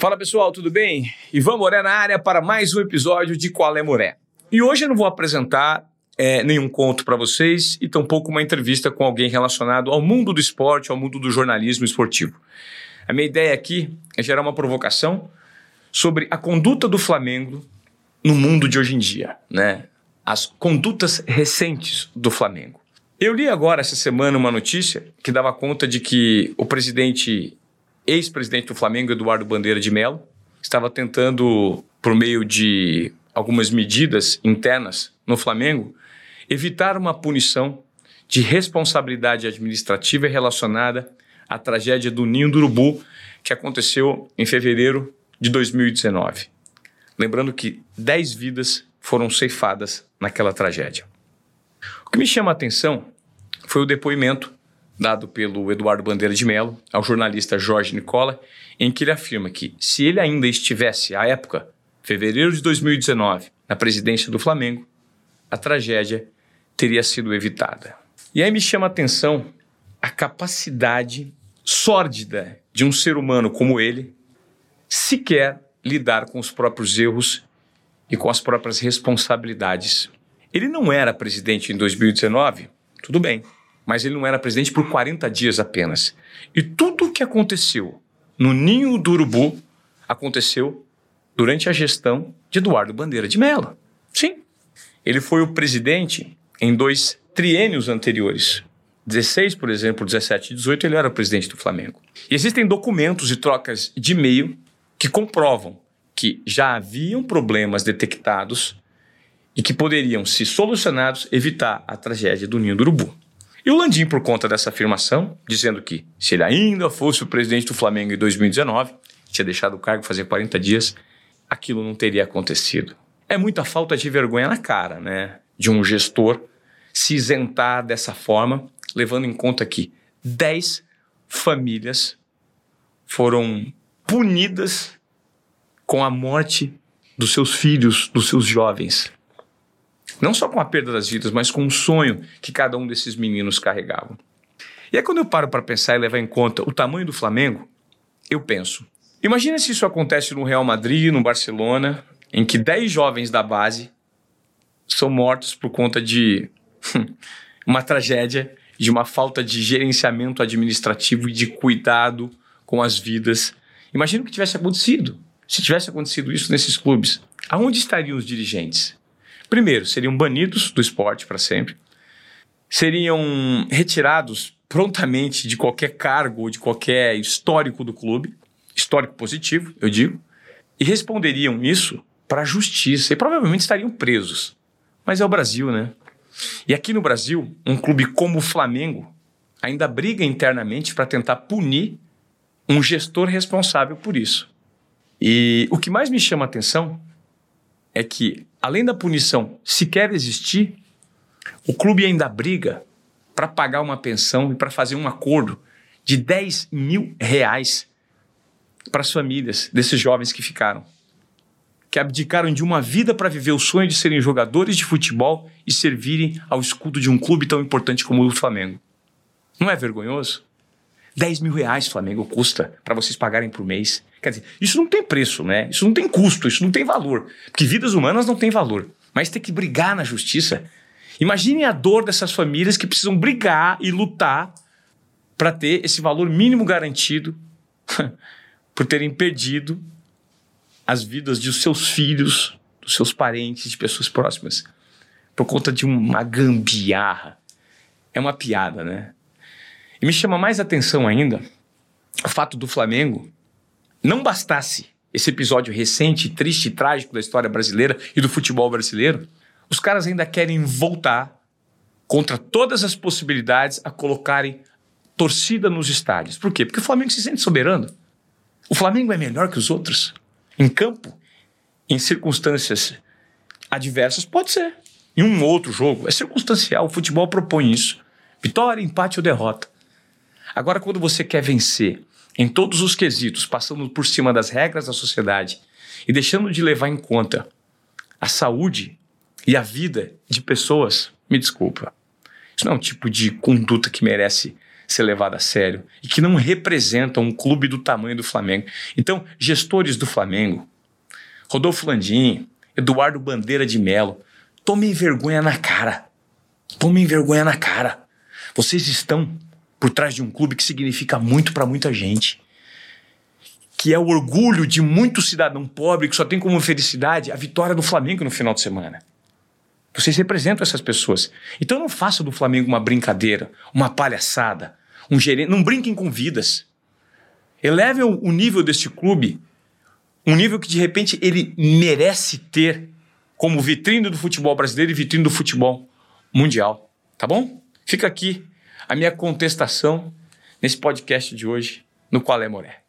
Fala pessoal, tudo bem? Ivan Moré na área para mais um episódio de Qual é Moré. E hoje eu não vou apresentar é, nenhum conto para vocês e tampouco uma entrevista com alguém relacionado ao mundo do esporte, ao mundo do jornalismo esportivo. A minha ideia aqui é gerar uma provocação sobre a conduta do Flamengo no mundo de hoje em dia, né? As condutas recentes do Flamengo. Eu li agora essa semana uma notícia que dava conta de que o presidente, ex-presidente do Flamengo, Eduardo Bandeira de Mello, estava tentando, por meio de algumas medidas internas no Flamengo, evitar uma punição de responsabilidade administrativa relacionada à tragédia do Ninho do Urubu, que aconteceu em fevereiro de 2019. Lembrando que 10 vidas foram ceifadas naquela tragédia. O que me chama a atenção foi o depoimento dado pelo Eduardo Bandeira de Mello ao jornalista Jorge Nicola, em que ele afirma que se ele ainda estivesse à época, fevereiro de 2019, na presidência do Flamengo, a tragédia teria sido evitada. E aí me chama a atenção a capacidade sórdida de um ser humano como ele sequer lidar com os próprios erros e com as próprias responsabilidades. Ele não era presidente em 2019, tudo bem, mas ele não era presidente por 40 dias apenas. E tudo o que aconteceu no ninho do urubu aconteceu durante a gestão de Eduardo Bandeira de Mello. Sim, ele foi o presidente em dois triênios anteriores. 16, por exemplo, 17 e 18, ele era presidente do Flamengo. E existem documentos e trocas de e-mail que comprovam que já haviam problemas detectados e que poderiam, se solucionados, evitar a tragédia do Ninho do Urubu. E o Landim, por conta dessa afirmação, dizendo que se ele ainda fosse o presidente do Flamengo em 2019, tinha deixado o cargo fazer 40 dias, aquilo não teria acontecido. É muita falta de vergonha na cara, né? De um gestor se isentar dessa forma, levando em conta que 10 famílias foram punidas com a morte dos seus filhos, dos seus jovens. Não só com a perda das vidas, mas com o sonho que cada um desses meninos carregavam. E aí, quando eu paro para pensar e levar em conta o tamanho do Flamengo, eu penso: imagina se isso acontece no Real Madrid, no Barcelona, em que 10 jovens da base são mortos por conta de uma tragédia, de uma falta de gerenciamento administrativo e de cuidado com as vidas Imagina o que tivesse acontecido. Se tivesse acontecido isso nesses clubes, aonde estariam os dirigentes? Primeiro, seriam banidos do esporte para sempre, seriam retirados prontamente de qualquer cargo ou de qualquer histórico do clube, histórico positivo, eu digo, e responderiam isso para a justiça e provavelmente estariam presos. Mas é o Brasil, né? E aqui no Brasil, um clube como o Flamengo ainda briga internamente para tentar punir um gestor responsável por isso. E o que mais me chama a atenção é que, além da punição sequer existir, o clube ainda briga para pagar uma pensão e para fazer um acordo de 10 mil reais para as famílias desses jovens que ficaram. Que abdicaram de uma vida para viver o sonho de serem jogadores de futebol e servirem ao escudo de um clube tão importante como o Flamengo. Não é vergonhoso? 10 mil reais Flamengo custa para vocês pagarem por mês. Quer dizer, isso não tem preço, né? Isso não tem custo, isso não tem valor. Porque vidas humanas não têm valor. Mas tem que brigar na justiça. Imaginem a dor dessas famílias que precisam brigar e lutar para ter esse valor mínimo garantido por terem perdido as vidas de seus filhos, dos seus parentes, de pessoas próximas, por conta de uma gambiarra. É uma piada, né? E me chama mais atenção ainda o fato do Flamengo não bastasse esse episódio recente, triste e trágico da história brasileira e do futebol brasileiro, os caras ainda querem voltar contra todas as possibilidades a colocarem torcida nos estádios. Por quê? Porque o Flamengo se sente soberano. O Flamengo é melhor que os outros. Em campo, em circunstâncias adversas, pode ser. Em um outro jogo, é circunstancial. O futebol propõe isso. Vitória, empate ou derrota. Agora, quando você quer vencer em todos os quesitos, passando por cima das regras da sociedade e deixando de levar em conta a saúde e a vida de pessoas, me desculpa. Isso não é um tipo de conduta que merece ser levado a sério e que não representam um clube do tamanho do Flamengo. Então, gestores do Flamengo, Rodolfo Landim, Eduardo Bandeira de Melo, tomem vergonha na cara. Tomem vergonha na cara. Vocês estão por trás de um clube que significa muito para muita gente. Que é o orgulho de muito cidadão pobre que só tem como felicidade a vitória do Flamengo no final de semana. Vocês representam essas pessoas. Então não façam do Flamengo uma brincadeira, uma palhaçada, um gerente. Não brinquem com vidas. Elevem o nível deste clube, um nível que de repente ele merece ter como vitrine do futebol brasileiro e vitrine do futebol mundial. Tá bom? Fica aqui a minha contestação nesse podcast de hoje, no Qual é Moré.